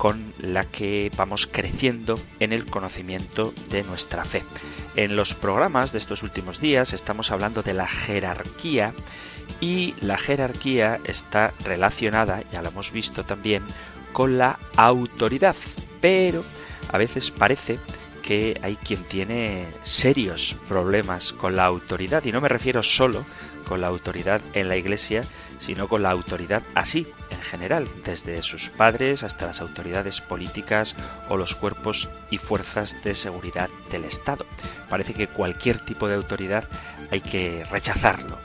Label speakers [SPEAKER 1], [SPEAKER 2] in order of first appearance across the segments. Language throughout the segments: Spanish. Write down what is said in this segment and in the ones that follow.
[SPEAKER 1] con la que vamos creciendo en el conocimiento de nuestra fe. En los programas de estos últimos días estamos hablando de la jerarquía y la jerarquía está relacionada, ya lo hemos visto también, con la autoridad, pero a veces parece que hay quien tiene serios problemas con la autoridad y no me refiero solo con la autoridad en la Iglesia, sino con la autoridad así, en general, desde sus padres hasta las autoridades políticas o los cuerpos y fuerzas de seguridad del Estado. Parece que cualquier tipo de autoridad hay que rechazarlo.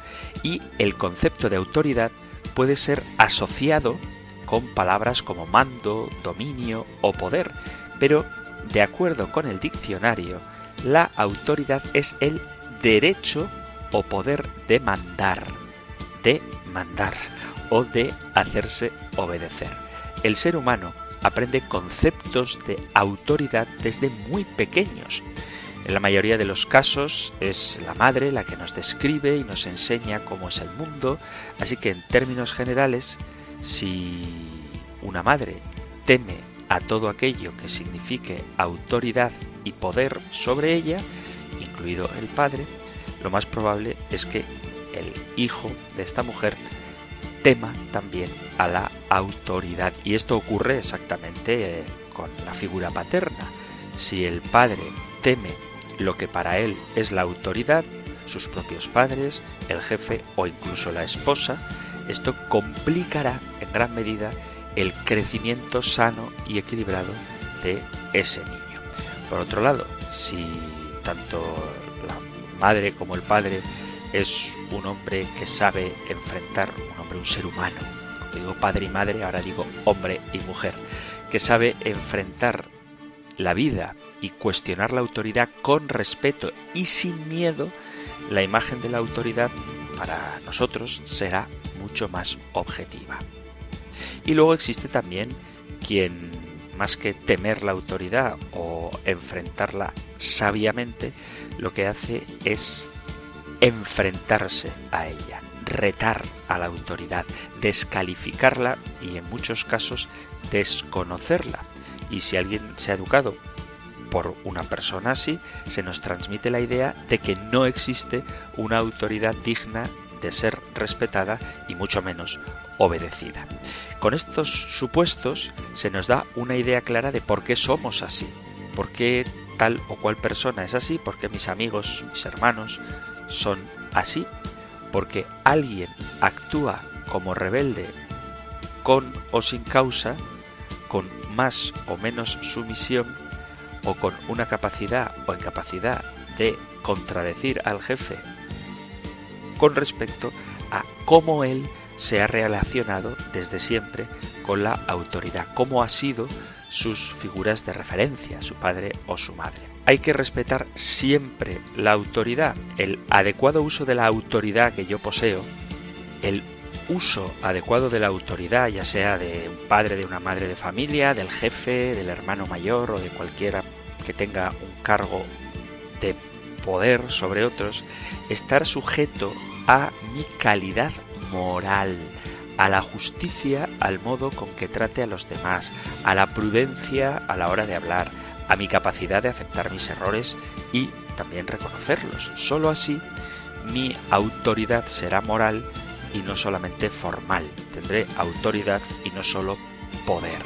[SPEAKER 1] Y el concepto de autoridad puede ser asociado con palabras como mando, dominio o poder, pero de acuerdo con el diccionario, la autoridad es el derecho o poder de mandar, de mandar o de hacerse obedecer. El ser humano aprende conceptos de autoridad desde muy pequeños. En la mayoría de los casos es la madre la que nos describe y nos enseña cómo es el mundo, así que en términos generales, si una madre teme a todo aquello que signifique autoridad y poder sobre ella, incluido el padre, lo más probable es que el hijo de esta mujer tema también a la autoridad. Y esto ocurre exactamente eh, con la figura paterna. Si el padre teme lo que para él es la autoridad, sus propios padres, el jefe o incluso la esposa, esto complicará en gran medida el crecimiento sano y equilibrado de ese niño. Por otro lado, si tanto madre como el padre es un hombre que sabe enfrentar, un ser humano. Cuando digo padre y madre, ahora digo hombre y mujer, que sabe enfrentar la vida y cuestionar la autoridad con respeto y sin miedo, la imagen de la autoridad para nosotros será mucho más objetiva. Y luego existe también quien, más que temer la autoridad o enfrentarla sabiamente, lo que hace es enfrentarse a ella, retar a la autoridad, descalificarla y en muchos casos desconocerla. Y si alguien se ha educado por una persona así, se nos transmite la idea de que no existe una autoridad digna de ser respetada y mucho menos obedecida. Con estos supuestos se nos da una idea clara de por qué somos así, por qué tal o cual persona es así, porque mis amigos, mis hermanos son así, porque alguien actúa como rebelde con o sin causa, con más o menos sumisión, o con una capacidad o incapacidad de contradecir al jefe con respecto a cómo él se ha relacionado desde siempre con la autoridad, cómo ha sido sus figuras de referencia, su padre o su madre. Hay que respetar siempre la autoridad, el adecuado uso de la autoridad que yo poseo, el uso adecuado de la autoridad, ya sea de un padre, de una madre de familia, del jefe, del hermano mayor o de cualquiera que tenga un cargo de poder sobre otros, estar sujeto a mi calidad moral, a la justicia al modo con que trate a los demás, a la prudencia a la hora de hablar, a mi capacidad de aceptar mis errores y también reconocerlos. Solo así mi autoridad será moral y no solamente formal. Tendré autoridad y no solo poder.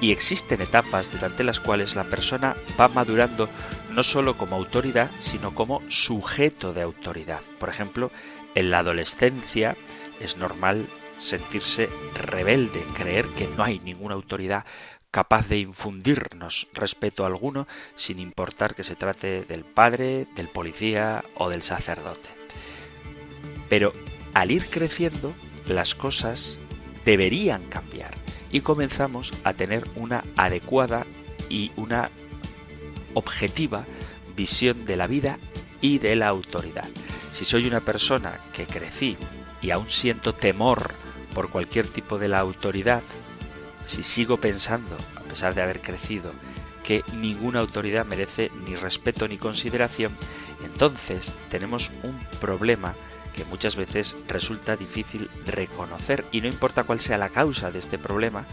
[SPEAKER 1] Y existen etapas durante las cuales la persona va madurando no solo como autoridad, sino como sujeto de autoridad. Por ejemplo, en la adolescencia es normal sentirse rebelde, creer que no hay ninguna autoridad capaz de infundirnos respeto alguno, sin importar que se trate del padre, del policía o del sacerdote. Pero al ir creciendo, las cosas deberían cambiar. y comenzamos a tener una adecuada y una objetiva visión de la vida y de la autoridad. Si soy una persona que crecí y aún siento temor por cualquier tipo de la autoridad, si sigo pensando, a pesar de haber crecido, que ninguna autoridad merece ni respeto ni consideración, entonces tenemos un problema que muchas veces resulta difícil reconocer y no importa cuál sea la causa de este problema,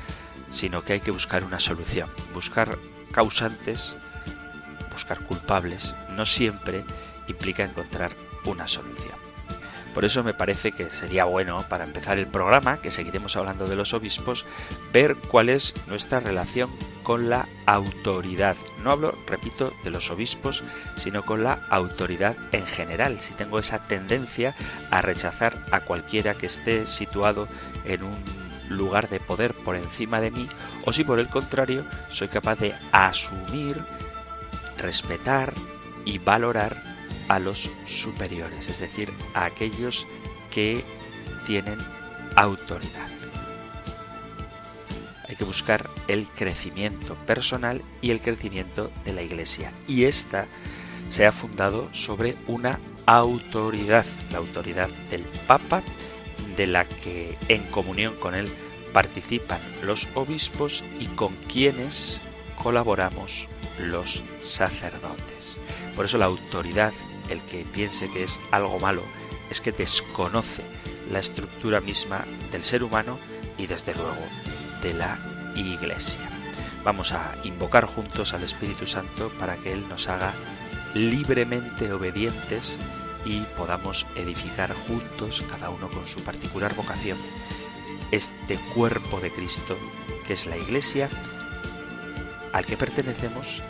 [SPEAKER 1] sino que hay que buscar una solución, buscar causantes, buscar culpables, no siempre implica encontrar una solución. Por eso me parece que sería bueno, para empezar el programa, que seguiremos hablando de los obispos, ver cuál es nuestra relación con la autoridad. No hablo, repito, de los obispos, sino con la autoridad en general. Si tengo esa tendencia a rechazar a cualquiera que esté situado en un lugar de poder por encima de mí, o si por el contrario soy capaz de asumir, respetar y valorar a los superiores, es decir, a aquellos que tienen autoridad. Hay que buscar el crecimiento personal y el crecimiento de la Iglesia. Y esta se ha fundado sobre una autoridad, la autoridad del Papa, de la que en comunión con él participan los obispos y con quienes colaboramos los sacerdotes. Por eso la autoridad el que piense que es algo malo es que desconoce la estructura misma del ser humano y desde luego de la Iglesia. Vamos a invocar juntos al Espíritu Santo para que Él nos haga libremente obedientes y podamos edificar juntos, cada uno con su particular vocación, este cuerpo de Cristo que es la Iglesia al que pertenecemos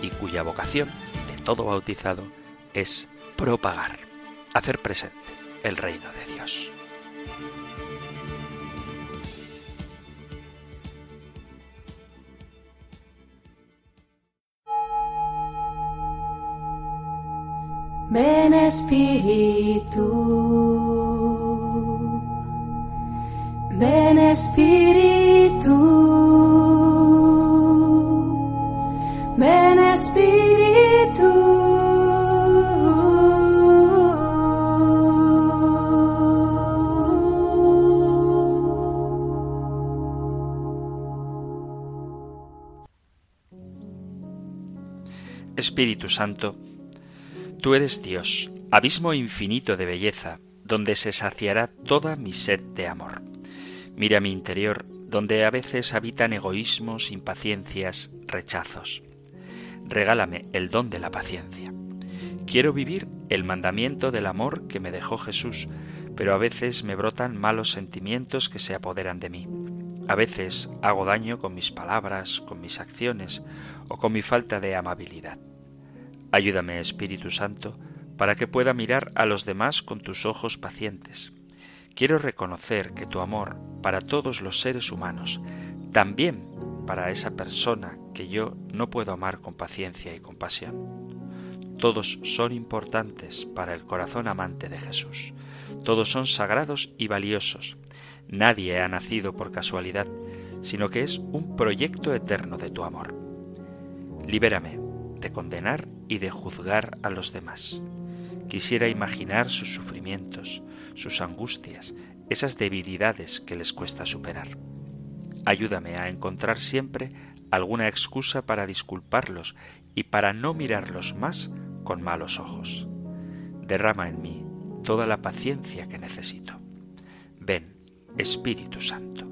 [SPEAKER 1] y cuya vocación de todo bautizado es propagar, hacer presente el reino de Dios.
[SPEAKER 2] Ven Espíritu, ven Espíritu, ven Espíritu.
[SPEAKER 1] Espíritu Santo, tú eres Dios, abismo infinito de belleza, donde se saciará toda mi sed de amor. Mira mi interior, donde a veces habitan egoísmos, impaciencias, rechazos. Regálame el don de la paciencia. Quiero vivir el mandamiento del amor que me dejó Jesús, pero a veces me brotan malos sentimientos que se apoderan de mí. A veces hago daño con mis palabras, con mis acciones o con mi falta de amabilidad. Ayúdame, Espíritu Santo, para que pueda mirar a los demás con tus ojos pacientes. Quiero reconocer que tu amor para todos los seres humanos, también para esa persona que yo no puedo amar con paciencia y compasión. Todos son importantes para el corazón amante de Jesús. Todos son sagrados y valiosos. Nadie ha nacido por casualidad, sino que es un proyecto eterno de tu amor. Libérame de condenar y de juzgar a los demás. Quisiera imaginar sus sufrimientos, sus angustias, esas debilidades que les cuesta superar. Ayúdame a encontrar siempre alguna excusa para disculparlos y para no mirarlos más con malos ojos. Derrama en mí toda la paciencia que necesito. Ven, Espíritu Santo.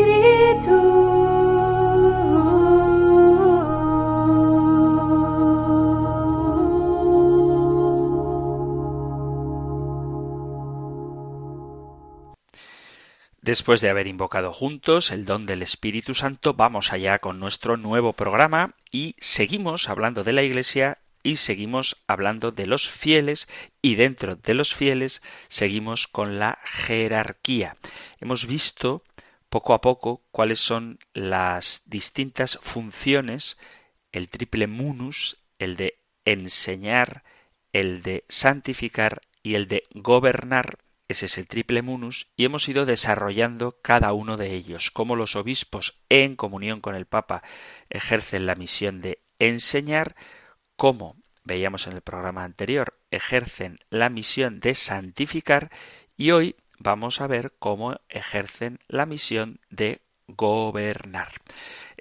[SPEAKER 1] Después de haber invocado juntos el don del Espíritu Santo, vamos allá con nuestro nuevo programa y seguimos hablando de la Iglesia y seguimos hablando de los fieles y dentro de los fieles seguimos con la jerarquía. Hemos visto poco a poco cuáles son las distintas funciones, el triple munus, el de enseñar, el de santificar y el de gobernar, ese es el triple munus, y hemos ido desarrollando cada uno de ellos, cómo los obispos en comunión con el Papa ejercen la misión de enseñar, cómo, veíamos en el programa anterior, ejercen la misión de santificar, y hoy vamos a ver cómo ejercen la misión de gobernar.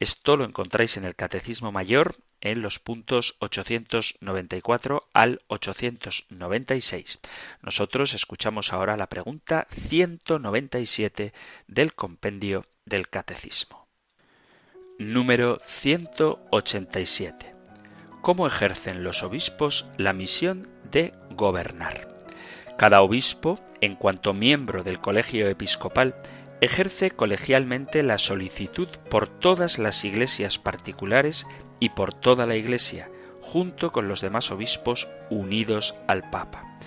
[SPEAKER 1] Esto lo encontráis en el Catecismo Mayor en los puntos 894 al 896. Nosotros escuchamos ahora la pregunta 197 del compendio del Catecismo. Número 187. ¿Cómo ejercen los obispos la misión de gobernar? Cada obispo, en cuanto miembro del colegio episcopal, ejerce colegialmente la solicitud por todas las iglesias particulares y por toda la Iglesia, junto con los demás obispos unidos al Papa.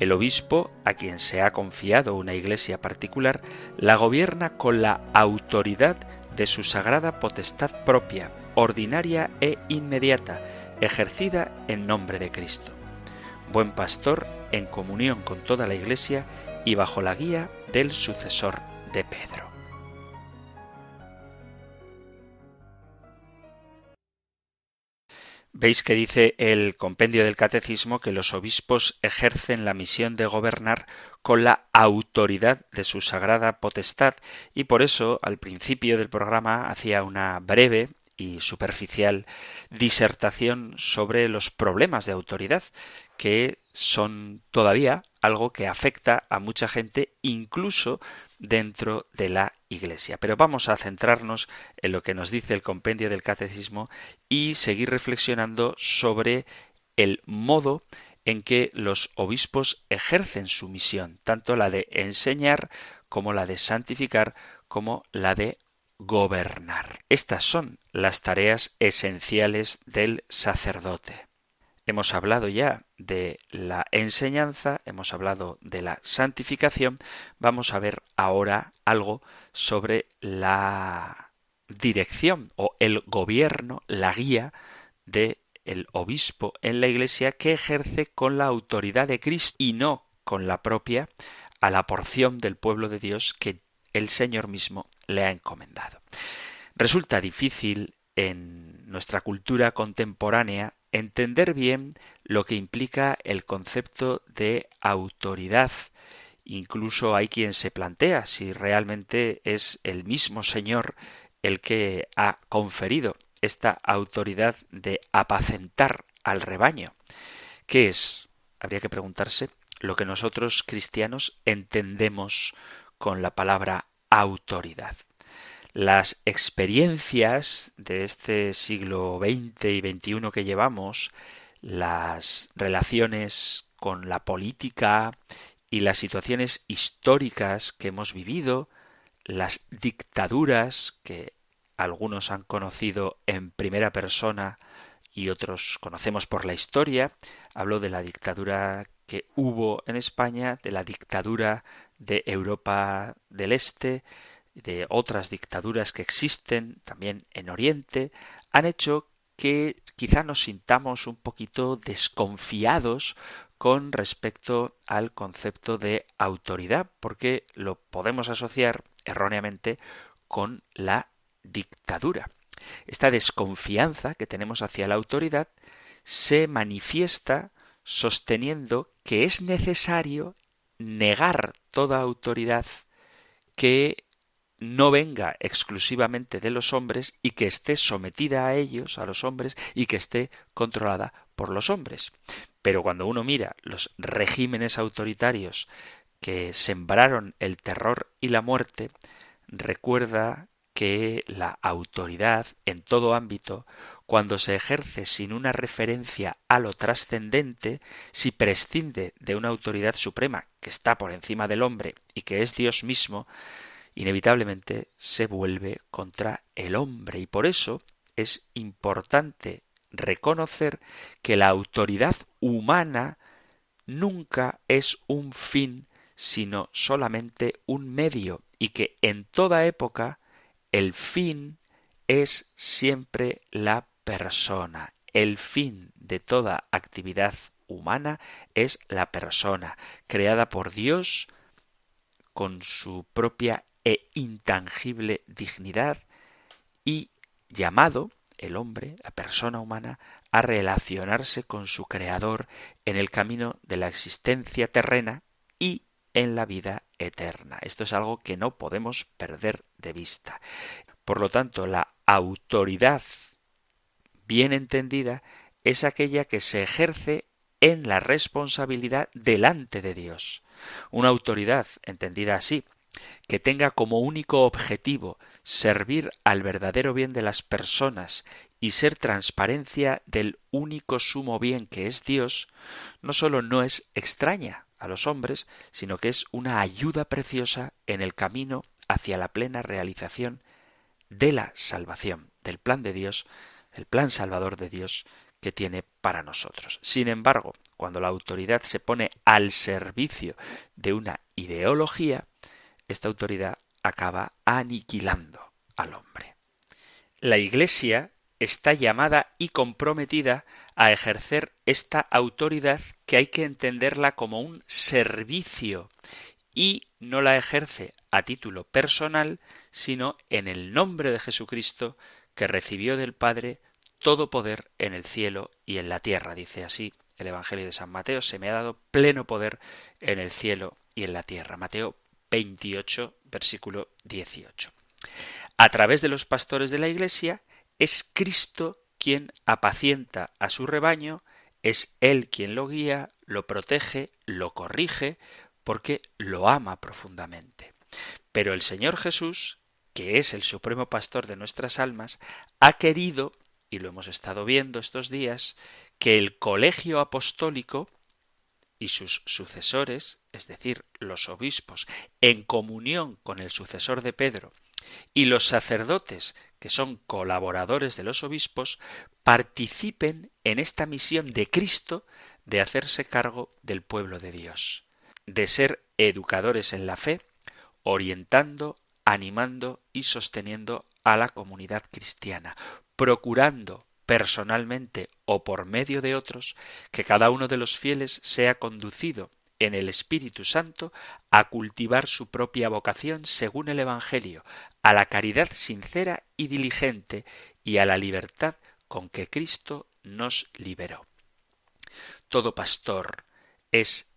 [SPEAKER 1] El obispo, a quien se ha confiado una iglesia particular, la gobierna con la autoridad de su sagrada potestad propia, ordinaria e inmediata, ejercida en nombre de Cristo. Buen pastor en comunión con toda la iglesia y bajo la guía del sucesor de Pedro. Veis que dice el compendio del catecismo que los obispos ejercen la misión de gobernar con la autoridad de su sagrada potestad y por eso al principio del programa hacía una breve y superficial disertación sobre los problemas de autoridad que son todavía algo que afecta a mucha gente incluso dentro de la Iglesia. Pero vamos a centrarnos en lo que nos dice el compendio del Catecismo y seguir reflexionando sobre el modo en que los obispos ejercen su misión, tanto la de enseñar como la de santificar, como la de gobernar. Estas son las tareas esenciales del sacerdote. Hemos hablado ya de la enseñanza, hemos hablado de la santificación, vamos a ver ahora algo sobre la dirección o el gobierno, la guía de el obispo en la iglesia que ejerce con la autoridad de Cristo y no con la propia a la porción del pueblo de Dios que el Señor mismo le ha encomendado. Resulta difícil en nuestra cultura contemporánea entender bien lo que implica el concepto de autoridad. Incluso hay quien se plantea si realmente es el mismo Señor el que ha conferido esta autoridad de apacentar al rebaño. ¿Qué es? Habría que preguntarse lo que nosotros cristianos entendemos con la palabra autoridad. Las experiencias de este siglo XX y XXI que llevamos, las relaciones con la política y las situaciones históricas que hemos vivido, las dictaduras que algunos han conocido en primera persona y otros conocemos por la historia. Hablo de la dictadura que hubo en España, de la dictadura de Europa del Este, de otras dictaduras que existen también en Oriente, han hecho que quizá nos sintamos un poquito desconfiados con respecto al concepto de autoridad, porque lo podemos asociar erróneamente con la dictadura. Esta desconfianza que tenemos hacia la autoridad se manifiesta sosteniendo que es necesario negar toda autoridad que no venga exclusivamente de los hombres y que esté sometida a ellos, a los hombres, y que esté controlada por los hombres. Pero cuando uno mira los regímenes autoritarios que sembraron el terror y la muerte, recuerda que la autoridad en todo ámbito, cuando se ejerce sin una referencia a lo trascendente, si prescinde de una autoridad suprema que está por encima del hombre y que es Dios mismo, inevitablemente se vuelve contra el hombre y por eso es importante reconocer que la autoridad humana nunca es un fin, sino solamente un medio, y que en toda época el fin es siempre la persona. El fin de toda actividad humana es la persona, creada por Dios con su propia e intangible dignidad y llamado el hombre, la persona humana, a relacionarse con su Creador en el camino de la existencia terrena y en la vida eterna. Esto es algo que no podemos perder de vista. Por lo tanto, la autoridad bien entendida es aquella que se ejerce en la responsabilidad delante de Dios. Una autoridad, entendida así, que tenga como único objetivo servir al verdadero bien de las personas y ser transparencia del único sumo bien que es Dios, no sólo no es extraña a los hombres, sino que es una ayuda preciosa en el camino hacia la plena realización de la salvación, del plan de Dios, del plan salvador de Dios que tiene para nosotros. Sin embargo, cuando la autoridad se pone al servicio de una ideología, esta autoridad acaba aniquilando al hombre. La Iglesia está llamada y comprometida a ejercer esta autoridad que hay que entenderla como un servicio y no la ejerce a título personal, sino en el nombre de Jesucristo que recibió del Padre todo poder en el cielo y en la tierra, dice así el Evangelio de San Mateo, se me ha dado pleno poder en el cielo y en la tierra. Mateo 28, versículo 18. A través de los pastores de la Iglesia es Cristo quien apacienta a su rebaño, es Él quien lo guía, lo protege, lo corrige, porque lo ama profundamente. Pero el Señor Jesús, que es el supremo pastor de nuestras almas, ha querido, y lo hemos estado viendo estos días, que el colegio apostólico y sus sucesores, es decir, los obispos, en comunión con el sucesor de Pedro, y los sacerdotes, que son colaboradores de los obispos, participen en esta misión de Cristo de hacerse cargo del pueblo de Dios, de ser educadores en la fe, orientando, animando y sosteniendo a la comunidad cristiana, procurando personalmente o por medio de otros, que cada uno de los fieles sea conducido en el Espíritu Santo a cultivar su propia vocación según el Evangelio, a la caridad sincera y diligente y a la libertad con que Cristo nos liberó. Todo pastor es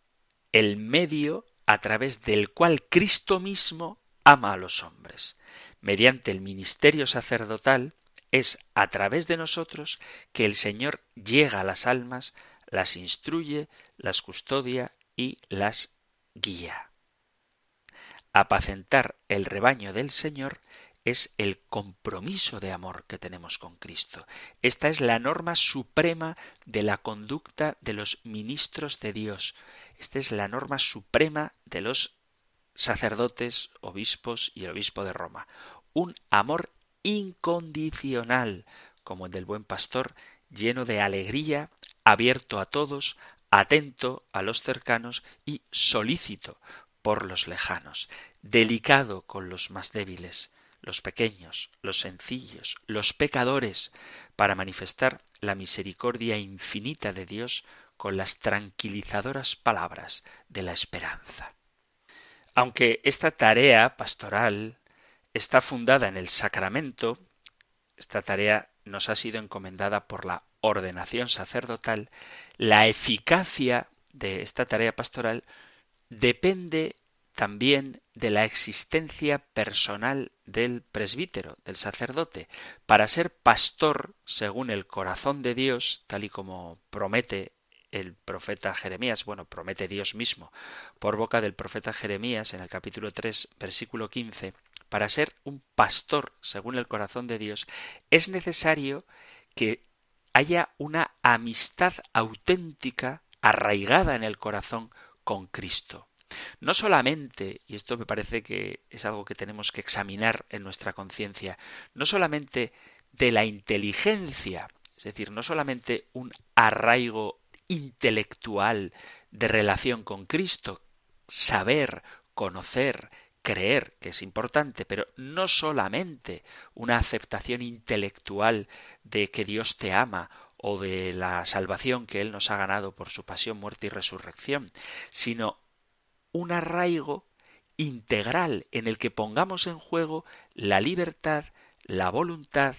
[SPEAKER 1] el medio a través del cual Cristo mismo ama a los hombres. Mediante el ministerio sacerdotal, es a través de nosotros que el Señor llega a las almas, las instruye, las custodia y las guía. Apacentar el rebaño del Señor es el compromiso de amor que tenemos con Cristo. Esta es la norma suprema de la conducta de los ministros de Dios. Esta es la norma suprema de los sacerdotes, obispos y el obispo de Roma. Un amor incondicional, como el del buen pastor, lleno de alegría, abierto a todos, atento a los cercanos y solícito por los lejanos, delicado con los más débiles, los pequeños, los sencillos, los pecadores, para manifestar la misericordia infinita de Dios con las tranquilizadoras palabras de la esperanza. Aunque esta tarea pastoral está fundada en el sacramento, esta tarea nos ha sido encomendada por la ordenación sacerdotal, la eficacia de esta tarea pastoral depende también de la existencia personal del presbítero, del sacerdote. Para ser pastor, según el corazón de Dios, tal y como promete el profeta Jeremías, bueno, promete Dios mismo, por boca del profeta Jeremías en el capítulo 3, versículo 15, para ser un pastor según el corazón de Dios, es necesario que haya una amistad auténtica arraigada en el corazón con Cristo. No solamente, y esto me parece que es algo que tenemos que examinar en nuestra conciencia, no solamente de la inteligencia, Es decir, no solamente un arraigo intelectual de relación con Cristo, saber, conocer, creer, que es importante, pero no solamente una aceptación intelectual de que Dios te ama o de la salvación que Él nos ha ganado por su pasión, muerte y resurrección, sino un arraigo integral en el que pongamos en juego la libertad, la voluntad,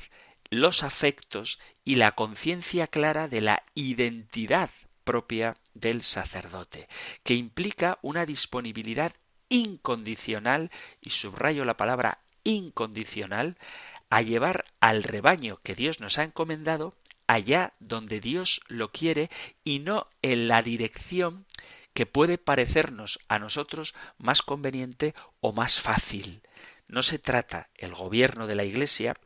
[SPEAKER 1] los afectos y la conciencia clara de la identidad propia del sacerdote, que implica una disponibilidad incondicional, y subrayo la palabra incondicional, a llevar al rebaño que Dios nos ha encomendado allá donde Dios lo quiere y no en la dirección que puede parecernos a nosotros más conveniente o más fácil. No se trata el gobierno de la Iglesia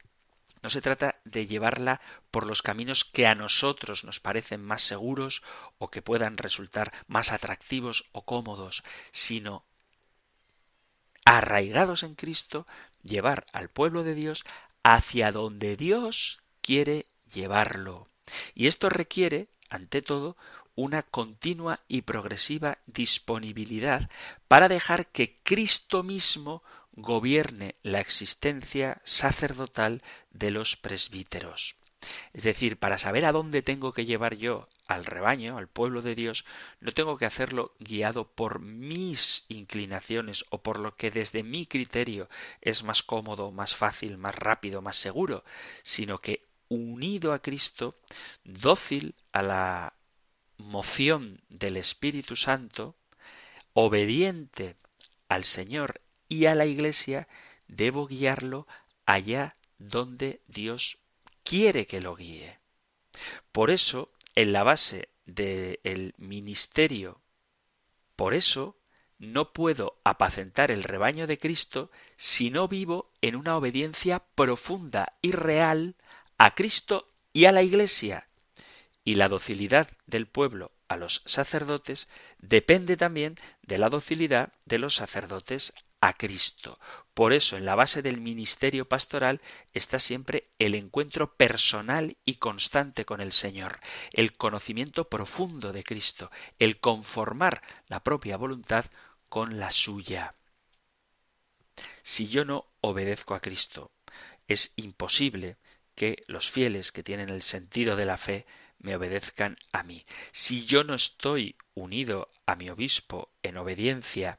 [SPEAKER 1] no se trata de llevarla por los caminos que a nosotros nos parecen más seguros o que puedan resultar más atractivos o cómodos, sino arraigados en Cristo, llevar al pueblo de Dios hacia donde Dios quiere llevarlo. Y esto requiere, ante todo, una continua y progresiva disponibilidad para dejar que Cristo mismo gobierne la existencia sacerdotal de los presbíteros. Es decir, para saber a dónde tengo que llevar yo al rebaño, al pueblo de Dios, no tengo que hacerlo guiado por mis inclinaciones o por lo que desde mi criterio es más cómodo, más fácil, más rápido, más seguro, sino que unido a Cristo, dócil a la moción del Espíritu Santo, obediente al Señor y a la Iglesia, debo guiarlo allá donde Dios quiere que lo guíe. Por eso, en la base del ministerio, por eso no puedo apacentar el rebaño de Cristo si no vivo en una obediencia profunda y real a Cristo y a la Iglesia. Y la docilidad del pueblo a los sacerdotes depende también de la docilidad de los sacerdotes a Cristo. Por eso, en la base del ministerio pastoral está siempre el encuentro personal y constante con el Señor, el conocimiento profundo de Cristo, el conformar la propia voluntad con la suya. Si yo no obedezco a Cristo, es imposible que los fieles que tienen el sentido de la fe me obedezcan a mí. Si yo no estoy unido a mi obispo en obediencia,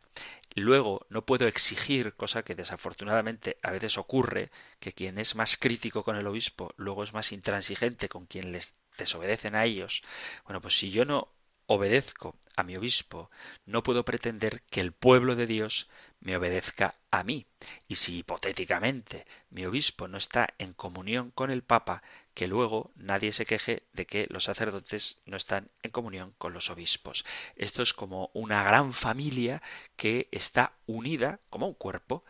[SPEAKER 1] luego no puedo exigir, cosa que desafortunadamente a veces ocurre, que quien es más crítico con el obispo luego es más intransigente con quien les desobedecen a ellos. Bueno, pues si yo no obedezco a mi obispo, no puedo pretender que el pueblo de Dios me obedezca a mí. Y si hipotéticamente mi obispo no está en comunión con el Papa, que luego nadie se queje de que los sacerdotes no están en comunión con los obispos. Esto es como una gran familia que está unida como un cuerpo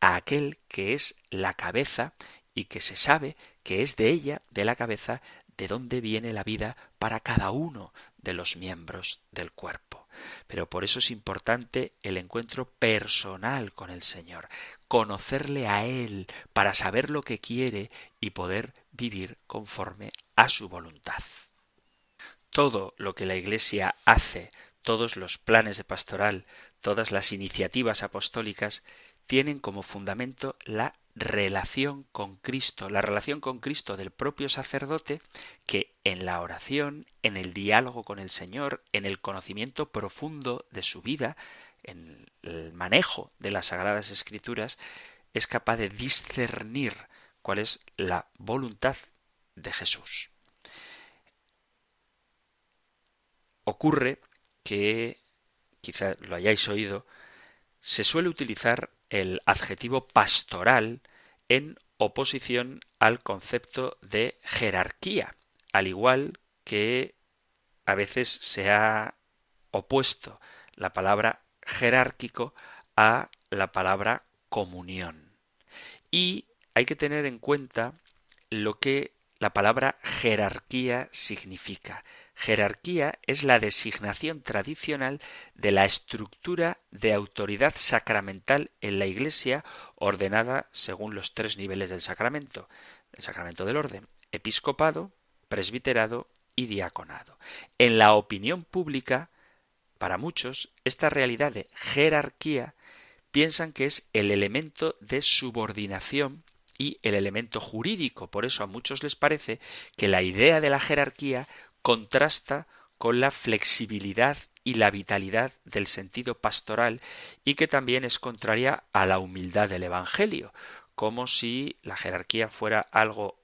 [SPEAKER 1] a aquel que es la cabeza y que se sabe que es de ella, de la cabeza, de dónde viene la vida para cada uno de los miembros del cuerpo. Pero por eso es importante el encuentro personal con el Señor, conocerle a Él para saber lo que quiere y poder vivir conforme a su voluntad. Todo lo que la Iglesia hace, todos los planes de pastoral, todas las iniciativas apostólicas, tienen como fundamento la relación con Cristo, la relación con Cristo del propio sacerdote que en la oración, en el diálogo con el Señor, en el conocimiento profundo de su vida, en el manejo de las sagradas escrituras, es capaz de discernir cuál es la voluntad de Jesús. Ocurre que, quizá lo hayáis oído, se suele utilizar el adjetivo pastoral en oposición al concepto de jerarquía, al igual que a veces se ha opuesto la palabra jerárquico a la palabra comunión. Y hay que tener en cuenta lo que la palabra jerarquía significa. Jerarquía es la designación tradicional de la estructura de autoridad sacramental en la Iglesia ordenada según los tres niveles del sacramento. El sacramento del orden, episcopado, presbiterado y diaconado. En la opinión pública, para muchos, esta realidad de jerarquía piensan que es el elemento de subordinación y el elemento jurídico. Por eso a muchos les parece que la idea de la jerarquía contrasta con la flexibilidad y la vitalidad del sentido pastoral y que también es contraria a la humildad del Evangelio, como si la jerarquía fuera algo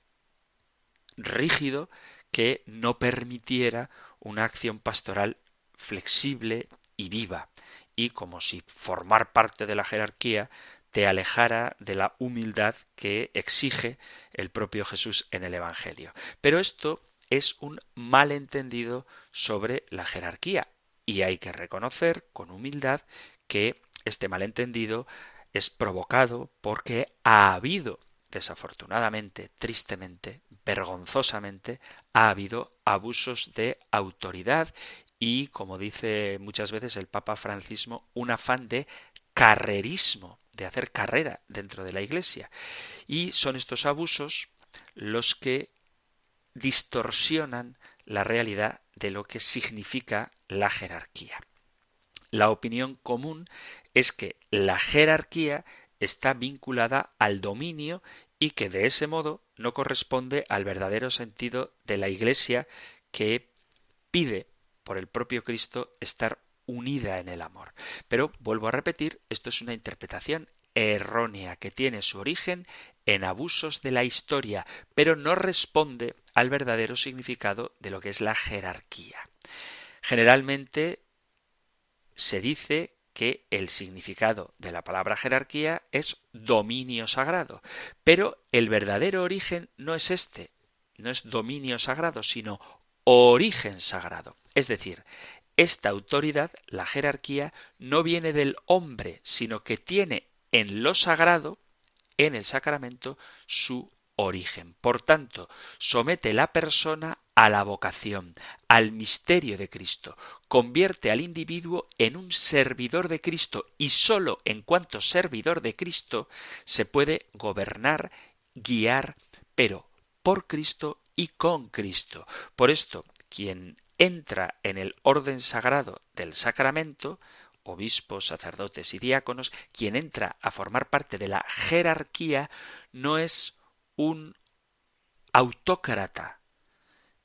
[SPEAKER 1] rígido que no permitiera una acción pastoral flexible y viva, y como si formar parte de la jerarquía te alejara de la humildad que exige el propio Jesús en el Evangelio. Pero esto es un malentendido sobre la jerarquía, y hay que reconocer con humildad que este malentendido es provocado porque ha habido, desafortunadamente, tristemente, vergonzosamente, ha habido abusos de autoridad y, como dice muchas veces el Papa Francisco, un afán de carrerismo, de hacer carrera dentro de la Iglesia. Y son estos abusos los que distorsionan la realidad de lo que significa la jerarquía. La opinión común es que la jerarquía está vinculada al dominio y que de ese modo no corresponde al verdadero sentido de la Iglesia que pide por el propio Cristo estar unida en el amor. Pero vuelvo a repetir, esto es una interpretación errónea que tiene su origen en abusos de la historia, pero no responde al verdadero significado de lo que es la jerarquía. Generalmente se dice que el significado de la palabra jerarquía es dominio sagrado, pero el verdadero origen no es este, no es dominio sagrado, sino origen sagrado. Es decir, esta autoridad, la jerarquía, no viene del hombre, sino que tiene en lo sagrado, en el sacramento, su origen. Por tanto, somete la persona a la vocación, al misterio de Cristo, convierte al individuo en un servidor de Cristo y sólo en cuanto servidor de Cristo se puede gobernar, guiar, pero por Cristo y con Cristo. Por esto, quien entra en el orden sagrado del sacramento, obispos, sacerdotes y diáconos, quien entra a formar parte de la jerarquía no es un autócrata,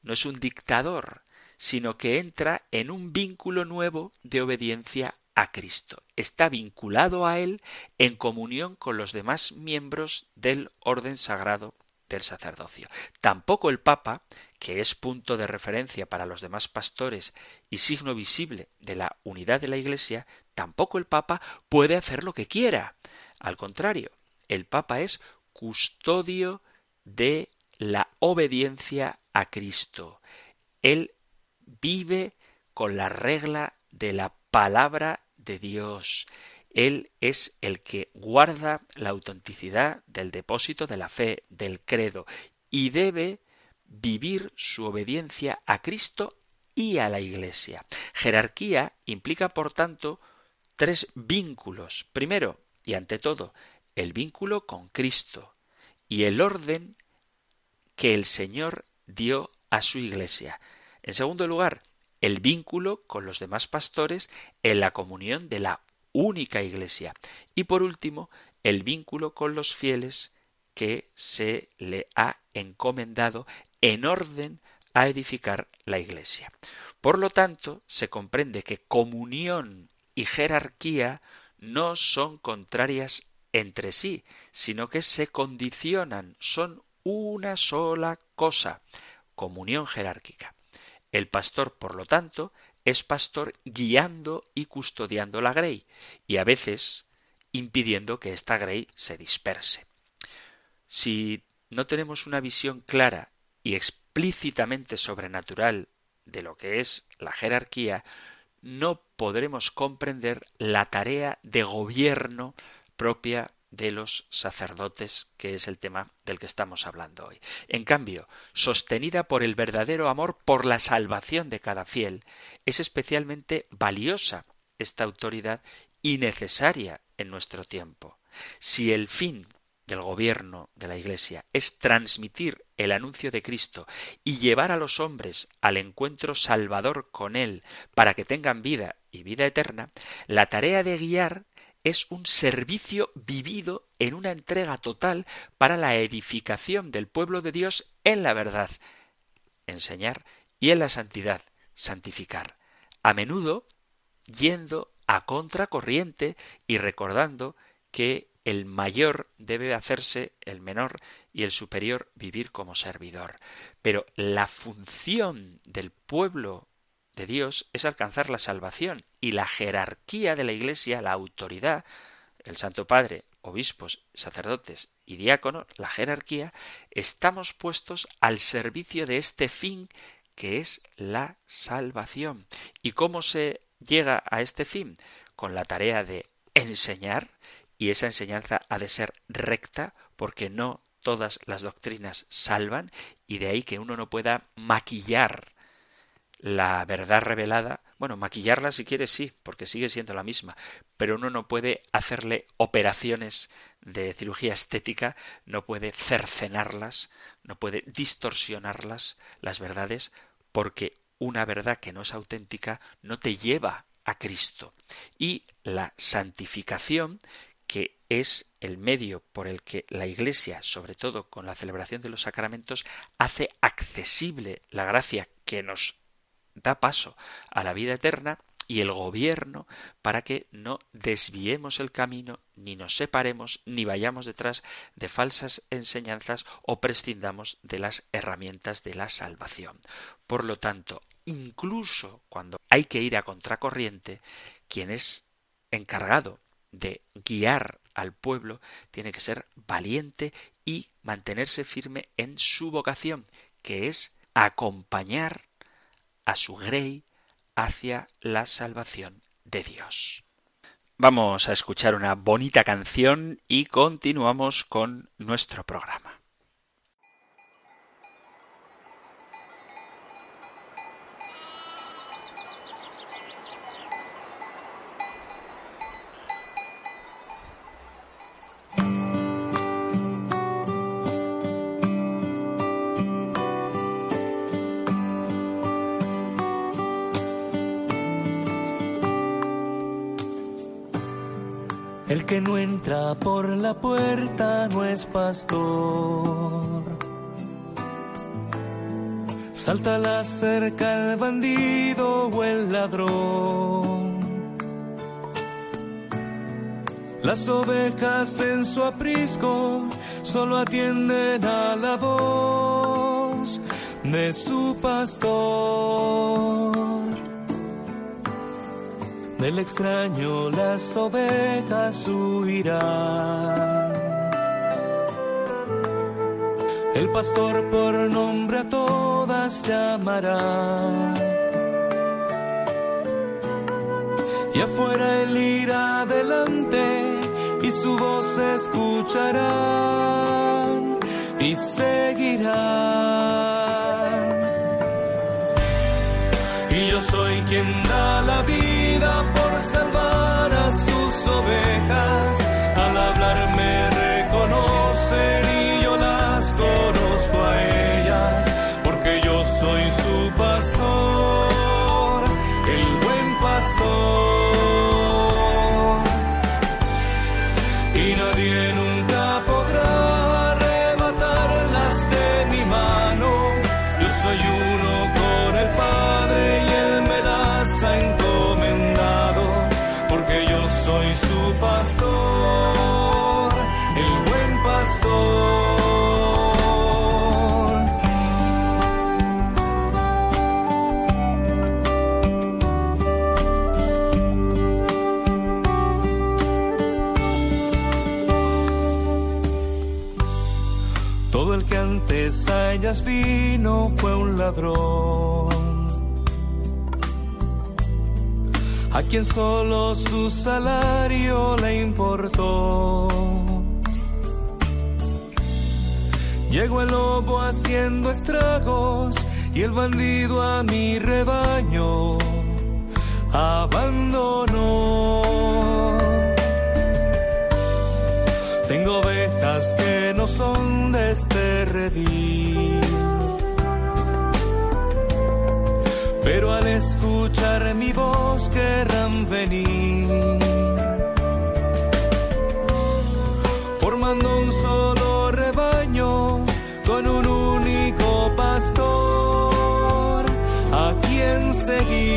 [SPEAKER 1] no es un dictador, sino que entra en un vínculo nuevo de obediencia a Cristo. Está vinculado a Él en comunión con los demás miembros del orden sagrado del sacerdocio. Tampoco el Papa, que es punto de referencia para los demás pastores y signo visible de la unidad de la Iglesia, tampoco el Papa puede hacer lo que quiera. Al contrario, el Papa es custodio de la obediencia a Cristo. Él vive con la regla de la palabra de Dios. Él es el que guarda la autenticidad del depósito de la fe, del credo, y debe vivir su obediencia a Cristo y a la Iglesia. Jerarquía implica, por tanto, tres vínculos. Primero, y ante todo, el vínculo con Cristo y el orden que el Señor dio a su Iglesia. En segundo lugar, el vínculo con los demás pastores en la comunión de la única Iglesia. Y por último, el vínculo con los fieles que se le ha encomendado en orden a edificar la Iglesia. Por lo tanto, se comprende que comunión y jerarquía no son contrarias entre sí, sino que se condicionan, son una sola cosa, comunión jerárquica. El pastor, por lo tanto, es pastor guiando y custodiando la grey, y a veces impidiendo que esta grey se disperse. Si no tenemos una visión clara y explícitamente sobrenatural de lo que es la jerarquía, no podremos comprender la tarea de gobierno propia de los sacerdotes, que es el tema del que estamos hablando hoy. En cambio, sostenida por el verdadero amor por la salvación de cada fiel, es especialmente valiosa esta autoridad y necesaria en nuestro tiempo. Si el fin del gobierno de la Iglesia es transmitir el anuncio de Cristo y llevar a los hombres al encuentro salvador con Él para que tengan vida y vida eterna, la tarea de guiar es un servicio vivido en una entrega total para la edificación del pueblo de Dios en la verdad, enseñar y en la santidad, santificar. A menudo yendo a contracorriente y recordando que el mayor debe hacerse el menor y el superior vivir como servidor. Pero la función del pueblo Dios es alcanzar la salvación y la jerarquía de la Iglesia, la autoridad, el Santo Padre, obispos, sacerdotes y diáconos, la jerarquía, estamos puestos al servicio de este fin que es la salvación. ¿Y cómo se llega a este fin? Con la tarea de enseñar, y esa enseñanza ha de ser recta porque no todas las doctrinas salvan, y de ahí que uno no pueda maquillar la verdad revelada, bueno, maquillarla si quiere sí, porque sigue siendo la misma, pero uno no puede hacerle operaciones de cirugía estética, no puede cercenarlas, no puede distorsionarlas, las verdades, porque una verdad que no es auténtica no te lleva a Cristo. Y la santificación, que es el medio por el que la Iglesia, sobre todo con la celebración de los sacramentos, hace accesible la gracia que nos da paso a la vida eterna y el gobierno para que no desviemos el camino, ni nos separemos, ni vayamos detrás de falsas enseñanzas o prescindamos de las herramientas de la salvación. Por lo tanto, incluso cuando hay que ir a contracorriente, quien es encargado de guiar al pueblo tiene que ser valiente y mantenerse firme en su vocación, que es acompañar a su grey hacia la salvación de Dios. Vamos a escuchar una bonita canción y continuamos con nuestro programa.
[SPEAKER 3] Que no entra por la puerta no es pastor. Salta la cerca el bandido o el ladrón. Las ovejas en su aprisco solo atienden a la voz de su pastor. Del extraño las ovejas huirán. El pastor por nombre a todas llamará. Y afuera él irá adelante y su voz escucharán y seguirán. Y yo soy quien quien solo su salario le importó. Llegó el lobo haciendo estragos y el bandido a mi rebaño abandonó. Tengo ovejas que pedir. Pero al escuchar mi voz querrán venir, formando un solo rebaño con un único pastor a quien seguir.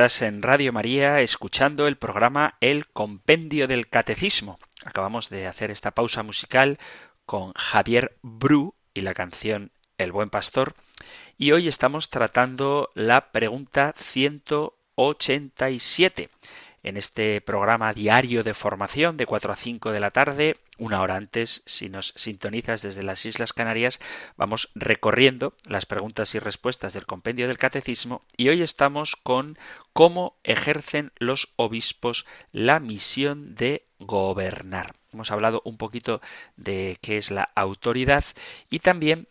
[SPEAKER 1] Estás en Radio María escuchando el programa El Compendio del Catecismo. Acabamos de hacer esta pausa musical con Javier Bru y la canción El Buen Pastor. Y hoy estamos tratando la pregunta 187 en este programa diario de formación de 4 a 5 de la tarde, una hora antes, si nos sintonizas desde las Islas Canarias, vamos recorriendo las preguntas y respuestas del compendio del catecismo y hoy estamos con cómo ejercen los obispos la misión de gobernar. Hemos hablado un poquito de qué es la autoridad y también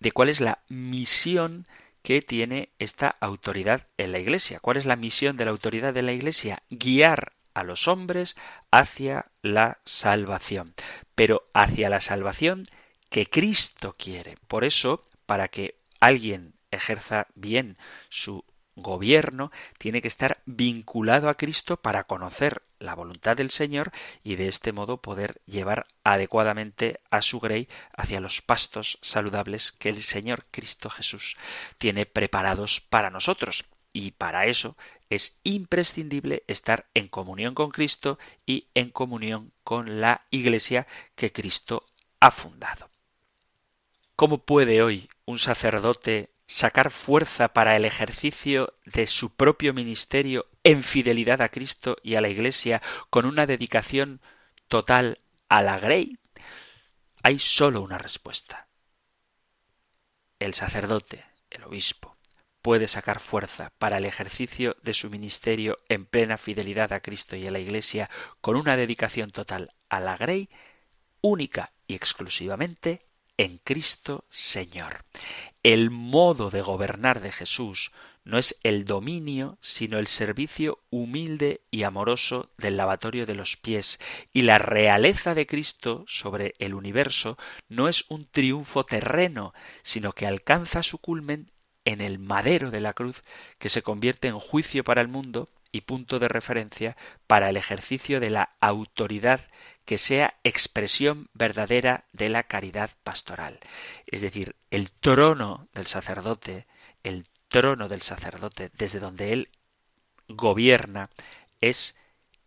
[SPEAKER 1] de cuál es la misión que tiene esta autoridad en la Iglesia. ¿Cuál es la misión de la autoridad de la Iglesia? Guiar a los hombres hacia la salvación, pero hacia la salvación que Cristo quiere. Por eso, para que alguien ejerza bien su gobierno, tiene que estar vinculado a Cristo para conocer la voluntad del Señor y de este modo poder llevar adecuadamente a su grey hacia los pastos saludables que el Señor Cristo Jesús tiene preparados para nosotros. Y para eso es imprescindible estar en comunión con Cristo y en comunión con la Iglesia que Cristo ha fundado. ¿Cómo puede hoy un sacerdote sacar fuerza para el ejercicio de su propio ministerio en fidelidad a Cristo y a la Iglesia con una dedicación total a la grey? Hay sólo una respuesta. El sacerdote, el obispo, puede sacar fuerza para el ejercicio de su ministerio en plena fidelidad a Cristo y a la Iglesia con una dedicación total a la grey única y exclusivamente en Cristo Señor. El modo de gobernar de Jesús no es el dominio, sino el servicio humilde y amoroso del lavatorio de los pies, y la realeza de Cristo sobre el universo no es un triunfo terreno, sino que alcanza su culmen en el madero de la cruz, que se convierte en juicio para el mundo y punto de referencia para el ejercicio de la autoridad que sea expresión verdadera de la caridad pastoral. Es decir, el trono del sacerdote, el trono del sacerdote desde donde él gobierna es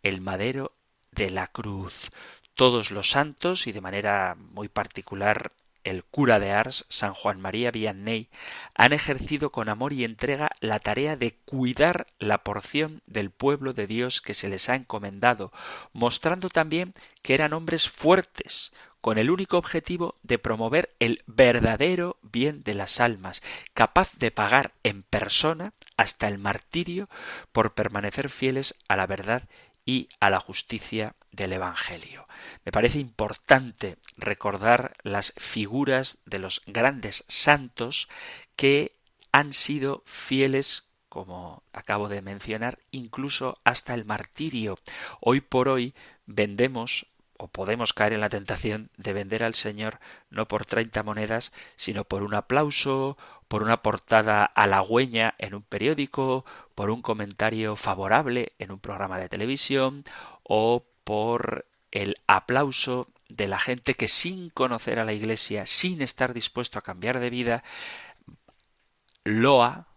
[SPEAKER 1] el madero de la cruz. Todos los santos y de manera muy particular el cura de Ars, San Juan María Vianney, han ejercido con amor y entrega la tarea de cuidar la porción del pueblo de Dios que se les ha encomendado, mostrando también que eran hombres fuertes, con el único objetivo de promover el verdadero bien de las almas, capaz de pagar en persona hasta el martirio por permanecer fieles a la verdad y a la justicia del Evangelio. Me parece importante recordar las figuras de los grandes santos que han sido fieles como acabo de mencionar, incluso hasta el martirio. Hoy por hoy vendemos o podemos caer en la tentación de vender al Señor no por treinta monedas, sino por un aplauso, por una portada halagüeña en un periódico, por un comentario favorable en un programa de televisión o por el aplauso de la gente que sin conocer a la Iglesia, sin estar dispuesto a cambiar de vida, loa,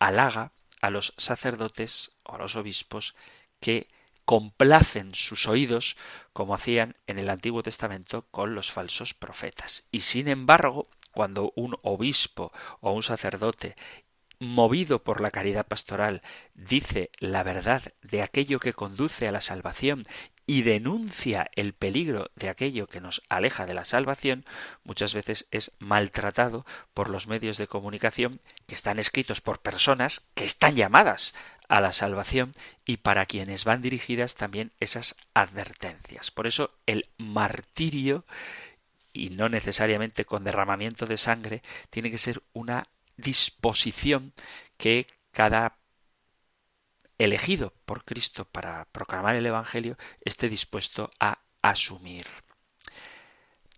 [SPEAKER 1] halaga a los sacerdotes o a los obispos que complacen sus oídos como hacían en el Antiguo Testamento con los falsos profetas. Y sin embargo, cuando un obispo o un sacerdote movido por la caridad pastoral, dice la verdad de aquello que conduce a la salvación y denuncia el peligro de aquello que nos aleja de la salvación, muchas veces es maltratado por los medios de comunicación que están escritos por personas que están llamadas a la salvación y para quienes van dirigidas también esas advertencias. Por eso el martirio, y no necesariamente con derramamiento de sangre, tiene que ser una disposición que cada elegido por Cristo para proclamar el Evangelio esté dispuesto a asumir.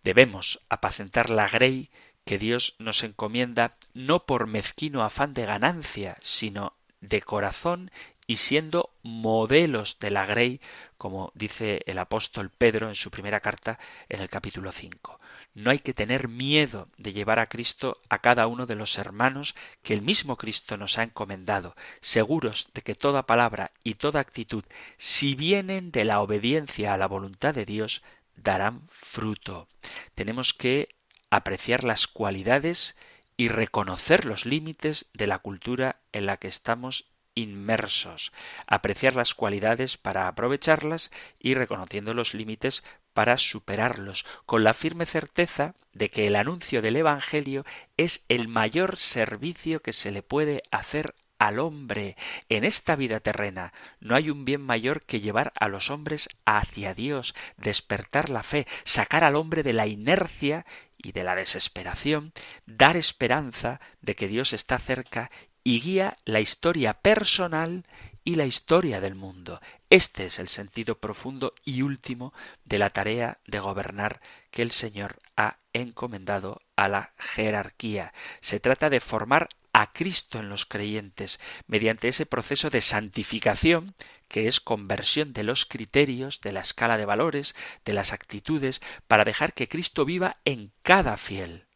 [SPEAKER 1] Debemos apacentar la grey que Dios nos encomienda no por mezquino afán de ganancia, sino de corazón y siendo modelos de la grey, como dice el apóstol Pedro en su primera carta en el capítulo 5. No hay que tener miedo de llevar a Cristo a cada uno de los hermanos que el mismo Cristo nos ha encomendado, seguros de que toda palabra y toda actitud, si vienen de la obediencia a la voluntad de Dios, darán fruto. Tenemos que apreciar las cualidades y reconocer los límites de la cultura en la que estamos inmersos, apreciar las cualidades para aprovecharlas y reconociendo los límites para superarlos, con la firme certeza de que el anuncio del Evangelio es el mayor servicio que se le puede hacer al hombre en esta vida terrena. No hay un bien mayor que llevar a los hombres hacia Dios, despertar la fe, sacar al hombre de la inercia y de la desesperación, dar esperanza de que Dios está cerca y guía la historia personal y la historia del mundo. Este es el sentido profundo y último de la tarea de gobernar que el Señor ha encomendado a la jerarquía. Se trata de formar a Cristo en los creyentes mediante ese proceso de santificación que es conversión de los criterios, de la escala de valores, de las actitudes, para dejar que Cristo viva en cada fiel.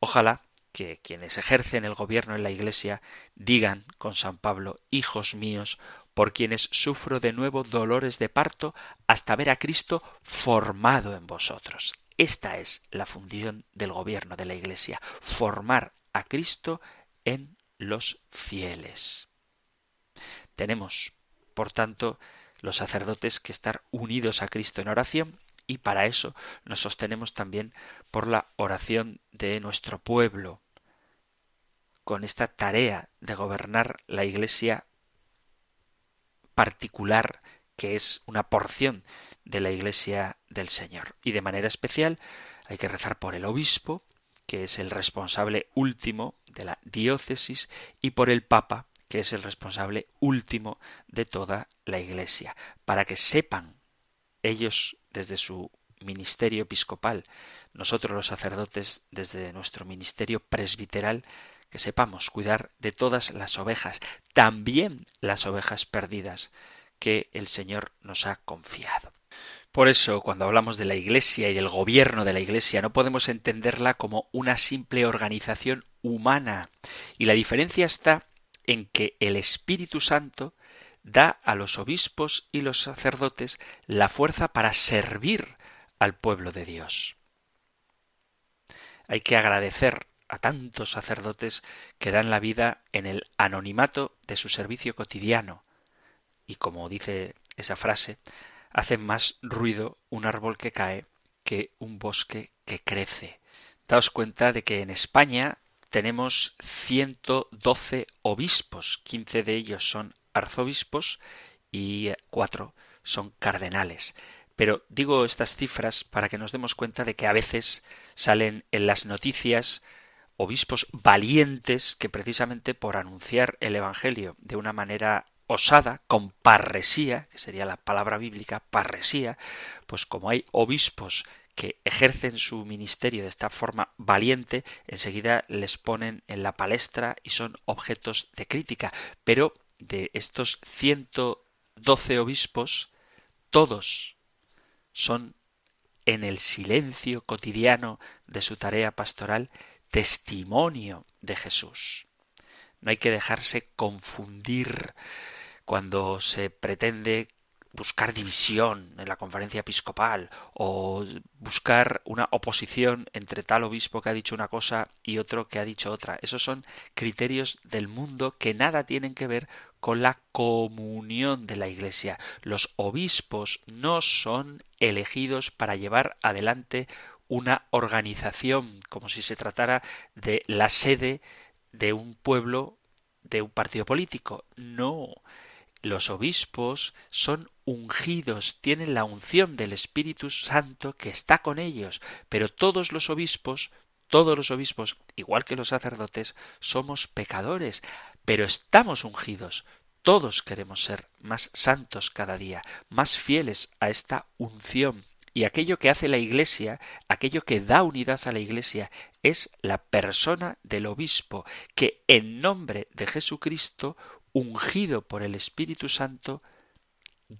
[SPEAKER 1] Ojalá que quienes ejercen el gobierno en la Iglesia digan con San Pablo, hijos míos, por quienes sufro de nuevo dolores de parto hasta ver a Cristo formado en vosotros. Esta es la función del gobierno de la Iglesia, formar a Cristo en los fieles. Tenemos, por tanto, los sacerdotes que estar unidos a Cristo en oración y para eso nos sostenemos también por la oración de nuestro pueblo, con esta tarea de gobernar la Iglesia particular que es una porción de la Iglesia del Señor. Y de manera especial hay que rezar por el obispo, que es el responsable último de la diócesis, y por el Papa, que es el responsable último de toda la Iglesia, para que sepan ellos desde su ministerio episcopal, nosotros los sacerdotes desde nuestro ministerio presbiteral, que sepamos cuidar de todas las ovejas, también las ovejas perdidas que el Señor nos ha confiado. Por eso, cuando hablamos de la Iglesia y del gobierno de la Iglesia, no podemos entenderla como una simple organización humana. Y la diferencia está en que el Espíritu Santo da a los obispos y los sacerdotes la fuerza para servir al pueblo de Dios. Hay que agradecer a tantos sacerdotes que dan la vida en el anonimato de su servicio cotidiano. Y como dice esa frase, hacen más ruido un árbol que cae que un bosque que crece. Daos cuenta de que en España tenemos 112 obispos, 15 de ellos son arzobispos y cuatro son cardenales. Pero digo estas cifras para que nos demos cuenta de que a veces salen en las noticias obispos valientes que precisamente por anunciar el Evangelio de una manera osada, con parresía, que sería la palabra bíblica, parresía, pues como hay obispos que ejercen su ministerio de esta forma valiente, enseguida les ponen en la palestra y son objetos de crítica. Pero de estos 112 obispos, todos son en el silencio cotidiano de su tarea pastoral testimonio de Jesús. No hay que dejarse confundir cuando se pretende buscar división en la conferencia episcopal o buscar una oposición entre tal obispo que ha dicho una cosa y otro que ha dicho otra. Esos son criterios del mundo que nada tienen que ver con la comunión de la Iglesia. Los obispos no son elegidos para llevar adelante una organización como si se tratara de la sede de un pueblo de un partido político. No. Los obispos son ungidos, tienen la unción del Espíritu Santo que está con ellos, pero todos los obispos, todos los obispos, igual que los sacerdotes, somos pecadores, pero estamos ungidos. Todos queremos ser más santos cada día, más fieles a esta unción. Y aquello que hace la Iglesia, aquello que da unidad a la Iglesia, es la persona del obispo, que en nombre de Jesucristo ungido por el Espíritu Santo,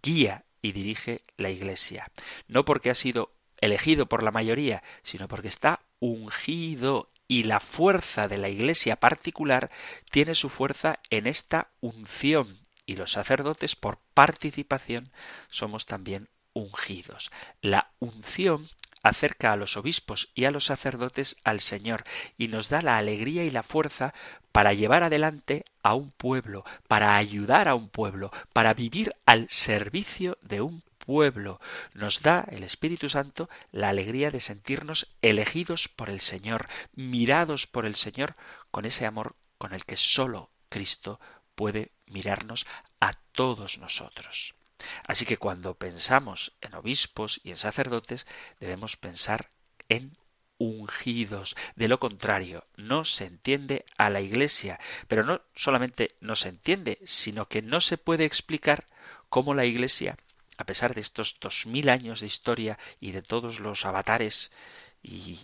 [SPEAKER 1] guía y dirige la Iglesia. No porque ha sido elegido por la mayoría, sino porque está ungido y la fuerza de la Iglesia particular tiene su fuerza en esta unción y los sacerdotes por participación somos también ungidos. La unción acerca a los obispos y a los sacerdotes al Señor y nos da la alegría y la fuerza para llevar adelante a un pueblo, para ayudar a un pueblo, para vivir al servicio de un pueblo. Nos da el Espíritu Santo la alegría de sentirnos elegidos por el Señor, mirados por el Señor con ese amor con el que sólo Cristo puede mirarnos a todos nosotros. Así que cuando pensamos en obispos y en sacerdotes, debemos pensar en ungidos. De lo contrario, no se entiende a la Iglesia. Pero no solamente no se entiende, sino que no se puede explicar cómo la Iglesia, a pesar de estos dos mil años de historia y de todos los avatares y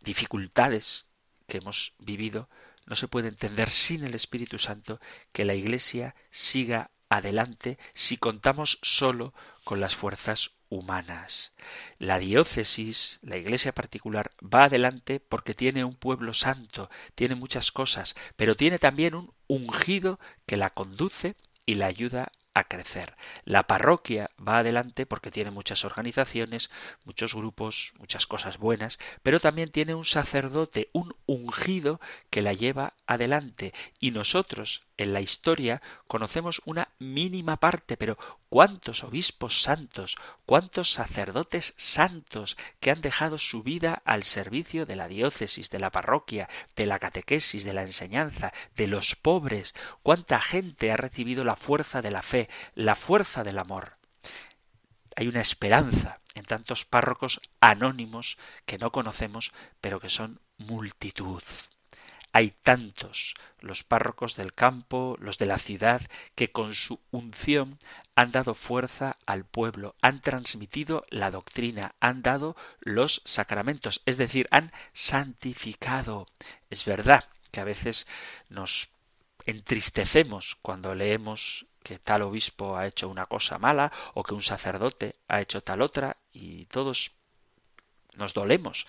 [SPEAKER 1] dificultades que hemos vivido, no se puede entender sin el Espíritu Santo que la Iglesia siga adelante si contamos solo con las fuerzas humanas. La diócesis, la iglesia particular, va adelante porque tiene un pueblo santo, tiene muchas cosas, pero tiene también un ungido que la conduce y la ayuda a crecer. La parroquia va adelante porque tiene muchas organizaciones, muchos grupos, muchas cosas buenas, pero también tiene un sacerdote, un ungido que la lleva adelante. Y nosotros, en la historia, conocemos una mínima parte, pero cuántos obispos santos, cuántos sacerdotes santos que han dejado su vida al servicio de la diócesis, de la parroquia, de la catequesis, de la enseñanza, de los pobres, cuánta gente ha recibido la fuerza de la fe, la fuerza del amor. Hay una esperanza en tantos párrocos anónimos que no conocemos, pero que son multitud. Hay tantos, los párrocos del campo, los de la ciudad, que con su unción han dado fuerza al pueblo, han transmitido la doctrina, han dado los sacramentos, es decir, han santificado. Es verdad que a veces nos entristecemos cuando leemos que tal obispo ha hecho una cosa mala o que un sacerdote ha hecho tal otra y todos nos dolemos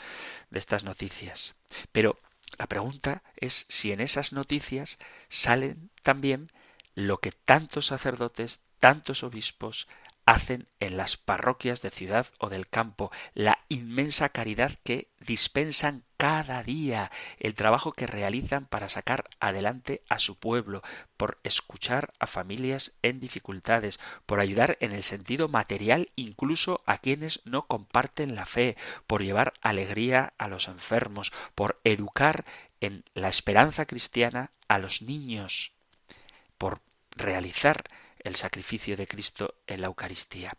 [SPEAKER 1] de estas noticias. Pero la pregunta es si en esas noticias salen también lo que tantos sacerdotes, tantos obispos hacen en las parroquias de ciudad o del campo, la inmensa caridad que dispensan cada día, el trabajo que realizan para sacar adelante a su pueblo, por escuchar a familias en dificultades, por ayudar en el sentido material incluso a quienes no comparten la fe, por llevar alegría a los enfermos, por educar en la esperanza cristiana a los niños, por realizar el sacrificio de Cristo en la Eucaristía.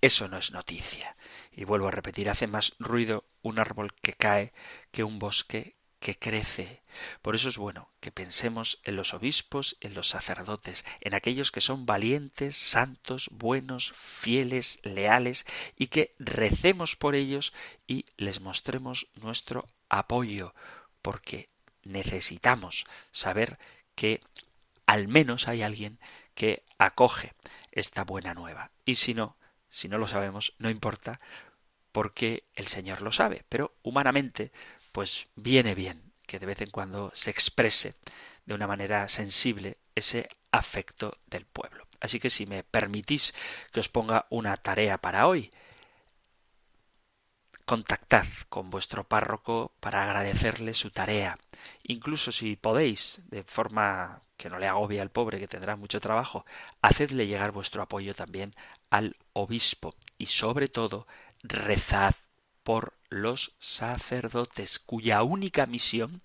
[SPEAKER 1] Eso no es noticia. Y vuelvo a repetir, hace más ruido un árbol que cae que un bosque que crece. Por eso es bueno que pensemos en los obispos, en los sacerdotes, en aquellos que son valientes, santos, buenos, fieles, leales, y que recemos por ellos y les mostremos nuestro apoyo, porque necesitamos saber que al menos hay alguien que acoge esta buena nueva. Y si no, si no lo sabemos, no importa, porque el Señor lo sabe. Pero humanamente, pues viene bien que de vez en cuando se exprese de una manera sensible ese afecto del pueblo. Así que si me permitís que os ponga una tarea para hoy, contactad con vuestro párroco para agradecerle su tarea. Incluso si podéis, de forma que no le agobie al pobre que tendrá mucho trabajo, hacedle llegar vuestro apoyo también al obispo y sobre todo rezad por los sacerdotes cuya única misión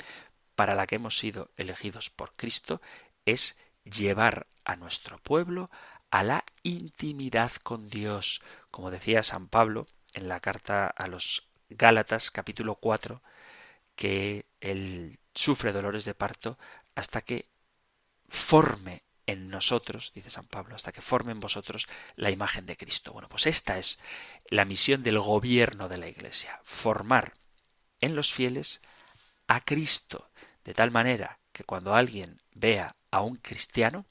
[SPEAKER 1] para la que hemos sido elegidos por Cristo es llevar a nuestro pueblo a la intimidad con Dios, como decía San Pablo en la carta a los Gálatas capítulo 4, que él sufre dolores de parto hasta que forme en nosotros, dice San Pablo, hasta que forme en vosotros la imagen de Cristo. Bueno, pues esta es la misión del gobierno de la Iglesia, formar en los fieles a Cristo, de tal manera que cuando alguien vea a un cristiano,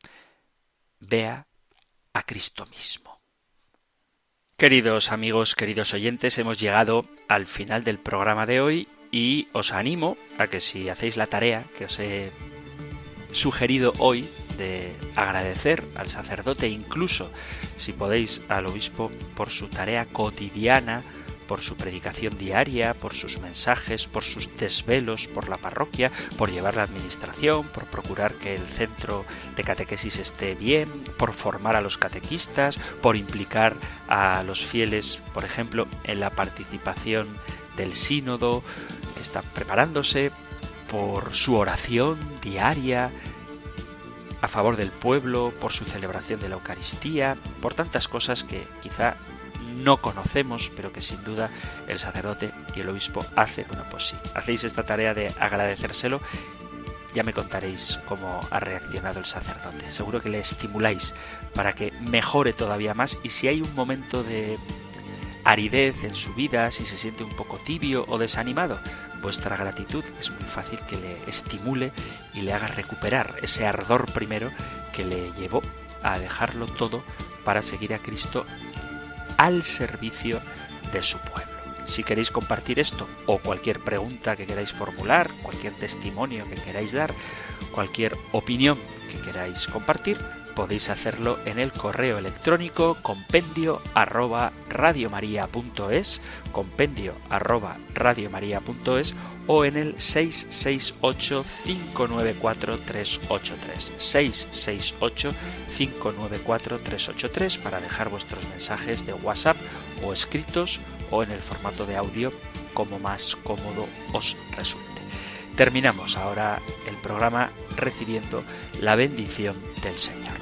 [SPEAKER 1] vea a Cristo mismo. Queridos amigos, queridos oyentes, hemos llegado al final del programa de hoy y os animo a que si hacéis la tarea que os he sugerido hoy de agradecer al sacerdote, incluso si podéis al obispo por su tarea cotidiana, por su predicación diaria, por sus mensajes, por sus desvelos por la parroquia, por llevar la administración, por procurar que el centro de catequesis esté bien, por formar a los catequistas, por implicar a los fieles, por ejemplo, en la participación del sínodo que está preparándose, por su oración diaria a favor del pueblo, por su celebración de la Eucaristía, por tantas cosas que quizá no conocemos, pero que sin duda el sacerdote y el obispo hace. Bueno, pues sí, hacéis esta tarea de agradecérselo. Ya me contaréis cómo ha reaccionado el sacerdote. Seguro que le estimuláis para que mejore todavía más y si hay un momento de aridez en su vida, si se siente un poco tibio o desanimado, vuestra gratitud es muy fácil que le estimule y le haga recuperar ese ardor primero que le llevó a dejarlo todo para seguir a Cristo al servicio de su pueblo. Si queréis compartir esto o cualquier pregunta que queráis formular, cualquier testimonio que queráis dar, cualquier opinión que queráis compartir, podéis hacerlo en el correo electrónico compendio arroba radiomaria.es, compendio arroba radiomaria.es o en el 668 594 383 668 594 383 para dejar vuestros mensajes de WhatsApp o escritos o en el formato de audio como más cómodo os resulte. Terminamos ahora el programa recibiendo la bendición del Señor.